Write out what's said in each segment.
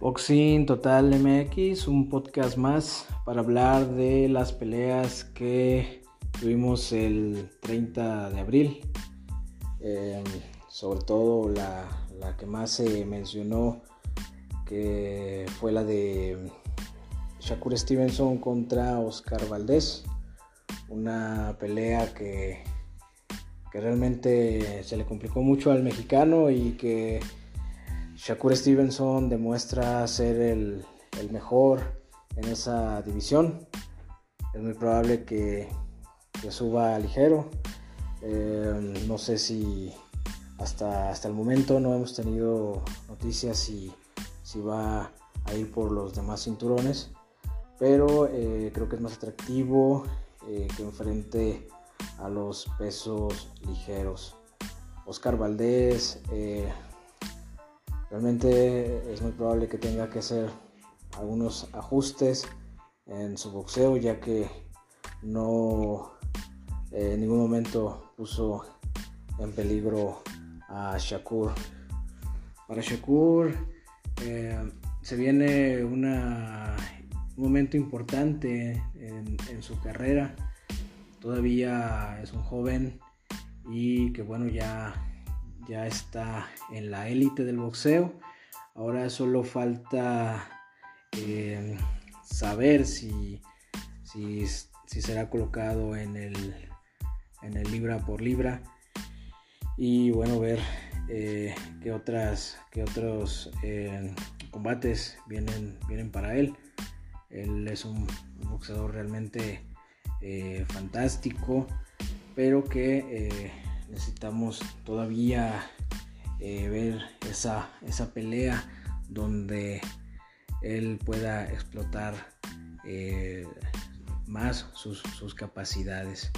Boxing Total MX, un podcast más para hablar de las peleas que tuvimos el 30 de abril. Em, sobre todo la, que más se mencionó, que fue la de Shakur Stevenson contra Oscar Valdés. Una pelea que, que realmente se le complicó mucho al mexicano y que Shakur Stevenson demuestra ser el, mejor en esa división. Es muy probable que, suba ligero. Eh, no sé si hasta, hasta el momento no hemos tenido noticias si, si va a ir por los demás cinturones. Pero eh, creo que es más atractivo eh, que enfrente a los pesos ligeros. Oscar Valdés Realmente es muy probable que tenga que hacer algunos ajustes en su boxeo ya que no eh, en ningún momento puso en peligro a Shakur. Para Shakur eh, se viene un momento importante en, su carrera. Todavía es un joven y que bueno ya ya está en la élite del boxeo. Ahora solo falta eh, saber si, si, será colocado en el, en el libra por libra. Y bueno, ver eh, qué, otras, qué otros eh, combates vienen, vienen para él. Él es un, boxeador realmente fantástico, pero que necesitamos todavía eh, ver esa, esa, pelea donde él pueda explotar eh, más sus, capacidades.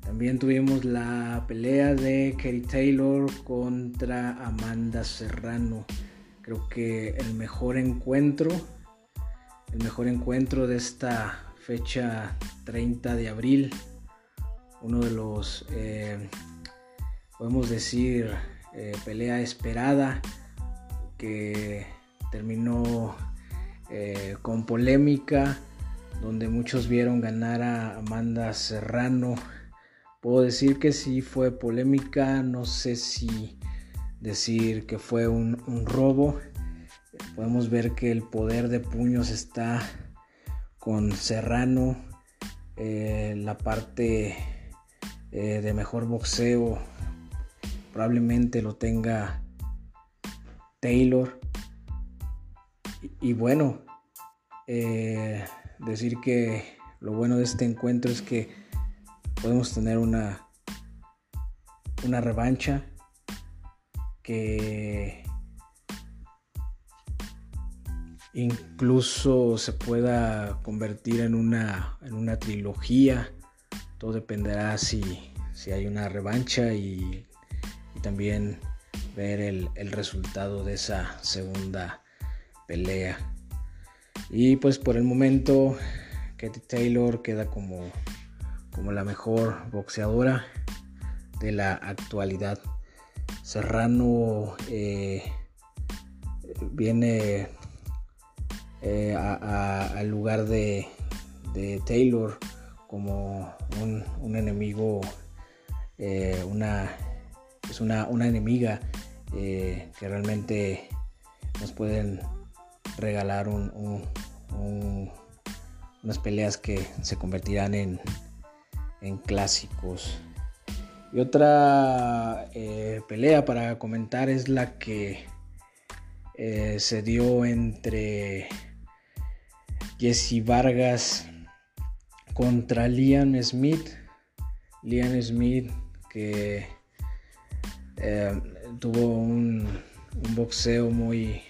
También tuvimos la pelea de Kerry Taylor contra Amanda Serrano. Creo que el mejor encuentro, el mejor encuentro de esta fecha 30 de abril. Uno de los eh, podemos decir, eh, pelea esperada que terminó eh, con polémica, donde muchos vieron ganar a Amanda Serrano. Puedo decir que sí fue polémica, no sé si decir que fue un, robo. Podemos ver que el poder de puños está con Serrano, eh, la parte de mejor boxeo probablemente lo tenga Taylor. Y, bueno, eh, decir que lo bueno de este encuentro es que podemos tener una, una revancha que incluso se pueda convertir en una, en una trilogía. Todo dependerá si, si hay una revancha y también ver el, resultado de esa segunda pelea. Y pues por el momento Katie Taylor queda como, como la mejor boxeadora de la actualidad. Serrano eh, viene eh, al lugar de, Taylor como un, enemigo, eh, una es una, enemiga eh, que realmente nos pueden regalar unas peleas que se convertirán en, clásicos. Y otra eh, pelea para comentar es la que eh, se dio entre Jesse Vargas contra Liam Smith. Liam Smith que eh, tuvo un, boxeo muy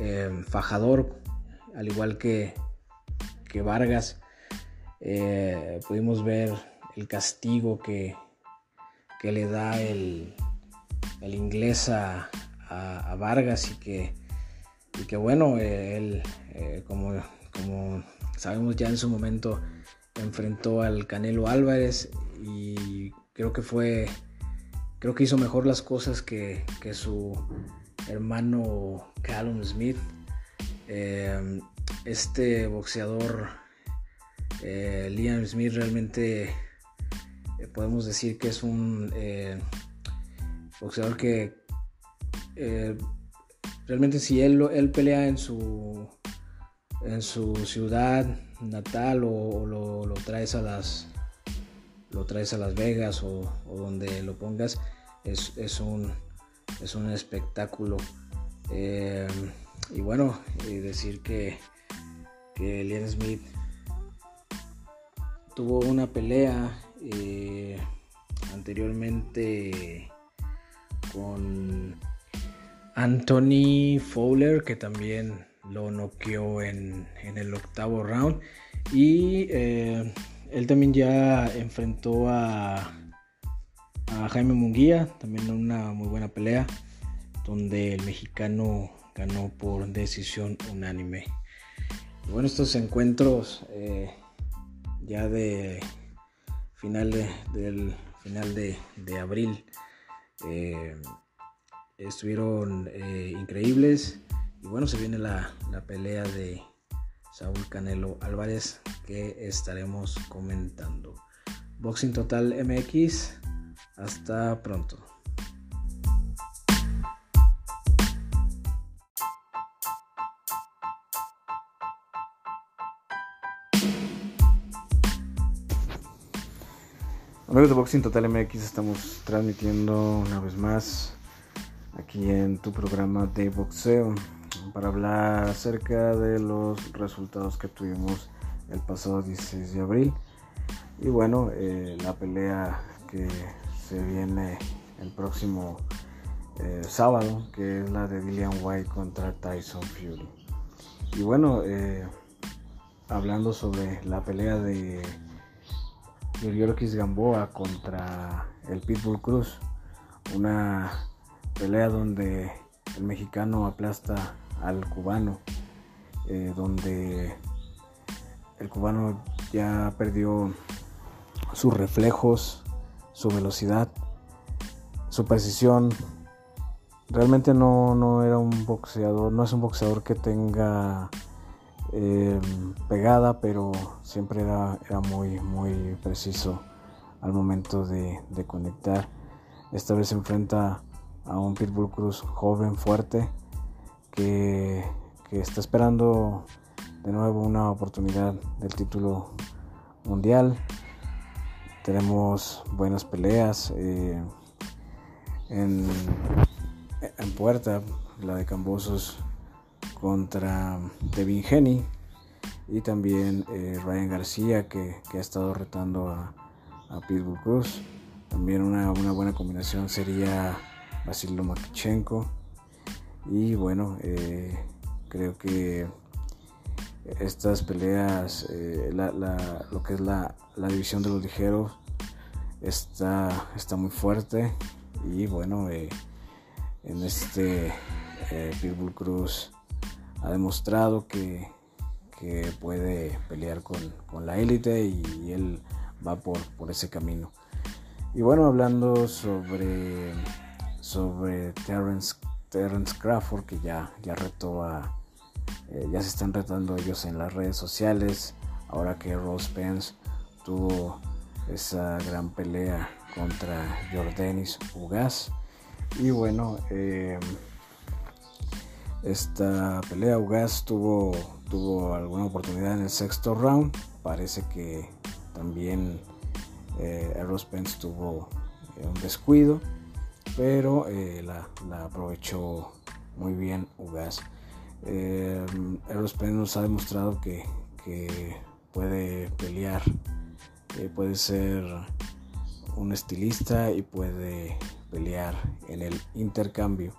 eh, fajador, al igual que, que Vargas. Eh, pudimos ver el castigo que, que le da el, el inglés a, Vargas y que, y que bueno, él, como, como sabemos ya en su momento, enfrentó al Canelo Álvarez y creo que fue creo que hizo mejor las cosas que, su hermano Callum Smith. Eh, este boxeador eh, Liam Smith realmente podemos decir que es un boxeador que realmente si él, él pelea en su en su ciudad natal o, lo, traes a las lo traes a Las Vegas o, donde lo pongas es, un es un espectáculo eh, y bueno decir que que Liam Smith tuvo una pelea eh, anteriormente con Anthony Fowler que también lo noqueó en, el octavo round. Y eh, él también ya enfrentó a, Jaime Munguía, también una muy buena pelea, donde el mexicano ganó por decisión unánime. bueno, estos encuentros eh, ya de final de, abril eh, estuvieron increíbles. Y bueno, se viene la, pelea de Saúl Canelo Álvarez que estaremos comentando. Boxing Total MX, hasta pronto. Amigos de Boxing Total MX, estamos transmitiendo una vez más aquí en tu programa de boxeo para hablar acerca de los resultados que tuvimos el pasado 16 de abril. Y bueno, eh, la pelea que se viene el próximo eh, sábado, que es la de Dillian White contra Tyson Fury. Y bueno, eh, hablando sobre la pelea de Yuriorkis Gamboa contra el Pitbull Cruz, una pelea donde el mexicano aplasta al cubano, eh, donde el cubano ya perdió sus reflejos, su velocidad, su precisión. Realmente no, era un boxeador, no es un boxeador que tenga eh, pegada, pero siempre era, era, muy, muy preciso al momento de, de conectar. Esta vez se enfrenta a un Pitbull Cruz joven, fuerte, que, está esperando de nuevo una oportunidad del título mundial. Tenemos buenas peleas eh, en, puerta, la de Cambosos contra Devin Henny y también eh, Ryan García que, ha estado retando a, Pitbull Cruz. También una, una buena combinación sería Vasil Lomachenko. Y bueno, eh, creo que estas peleas, eh, lo que es la, división de los ligeros, está, está muy fuerte. Y bueno, eh, en este Pitbull Cruz ha demostrado que, puede pelear con, la élite y, él va por, por ese camino. Y bueno, hablando sobre sobre Terence, Terence Crawford, que ya, ya retó a. Eh, ya se están retando ellos en las redes sociales. Ahora que Rose Pence tuvo esa gran pelea contra Jordanis Ugas. Y bueno, eh, esta pelea Ugas tuvo, tuvo alguna oportunidad en el sexto round. Parece que también eh, Rose Pence tuvo un descuido pero eh, la, aprovechó muy bien Ugas. Eh, nos ha demostrado que, puede pelear, eh, puede ser un estilista y puede pelear en el intercambio.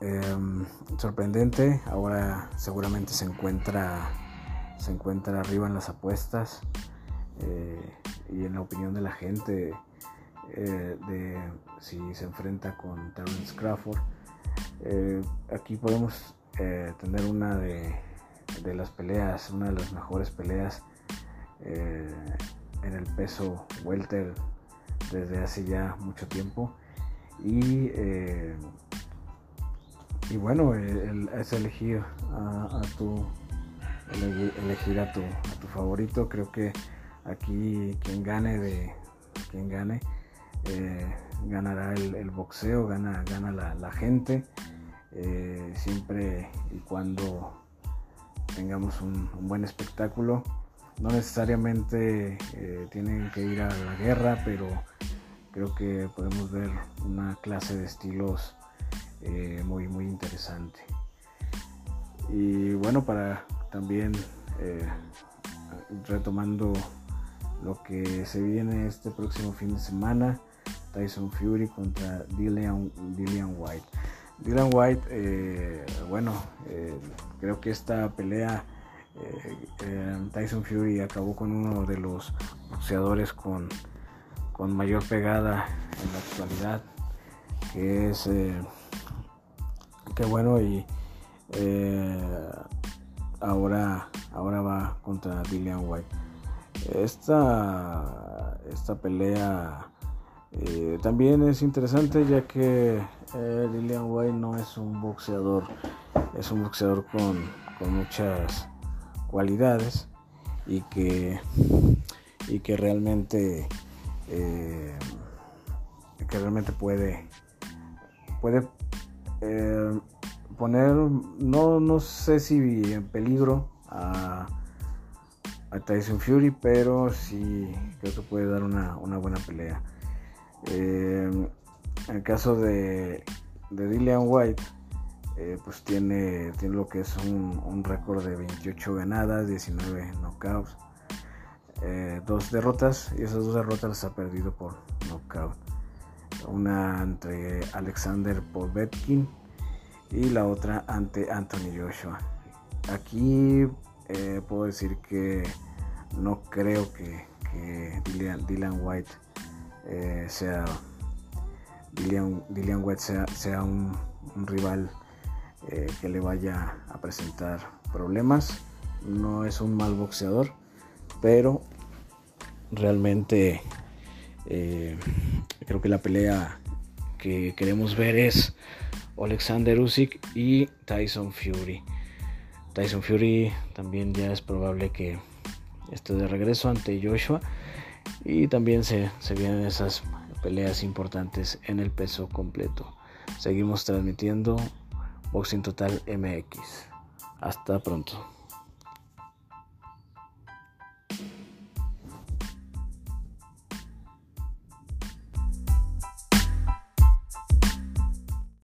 Em, sorprendente, ahora seguramente se encuentra, se encuentra arriba en las apuestas eh, y en la opinión de la gente eh, de si se enfrenta con Terence Crawford. Eh, aquí podemos eh, tener una de, las peleas, una de las mejores peleas en el peso welter desde hace ya mucho tiempo. Y y bueno, es elegir a, tu elegir a tu, a tu favorito. Creo que aquí quien gane de quien gane eh, ganará el, boxeo, gana, gana la, gente. Eh, siempre y cuando tengamos un, buen espectáculo. No necesariamente eh, tienen que ir a la guerra, pero creo que podemos ver una clase de estilos muy muy interesante. Y bueno, para también retomando lo que se viene este próximo fin de semana, Tyson Fury contra Dillian, Dillian White. Dylan White, eh, bueno, eh, creo que esta pelea eh, Tyson Fury acabó con uno de los boxeadores con, mayor pegada en la actualidad, que es que bueno y ahora ahora va contra Dillian White. Esta esta pelea eh, también es interesante ya que eh, Lilian White no es un boxeador, es un boxeador con, muchas cualidades y que, y que realmente eh, que realmente puede puede poner no, no sé si en peligro a, a Tyson Fury pero sí creo que puede dar una, una buena pelea eh, en el caso de, de Dillian White, eh, pues tiene, tiene lo que es un, récord de 28 ganadas, 19 knockouts, eh, dos derrotas y esas dos derrotas las ha perdido por knockout. Una entre Alexander Povetkin y la otra ante Anthony Joshua. Aquí puedo decir que no creo que, que White eh, sea Dillian, White sea, un, rival eh, que le vaya a presentar problemas. No es un mal boxeador, pero realmente eh, creo que la pelea que queremos ver es Alexander Usyk y Tyson Fury. Tyson Fury también ya es probable que esté de regreso ante Joshua y también se, se vienen esas peleas importantes en el peso completo. Seguimos transmitiendo Boxing Total MX. Hasta pronto.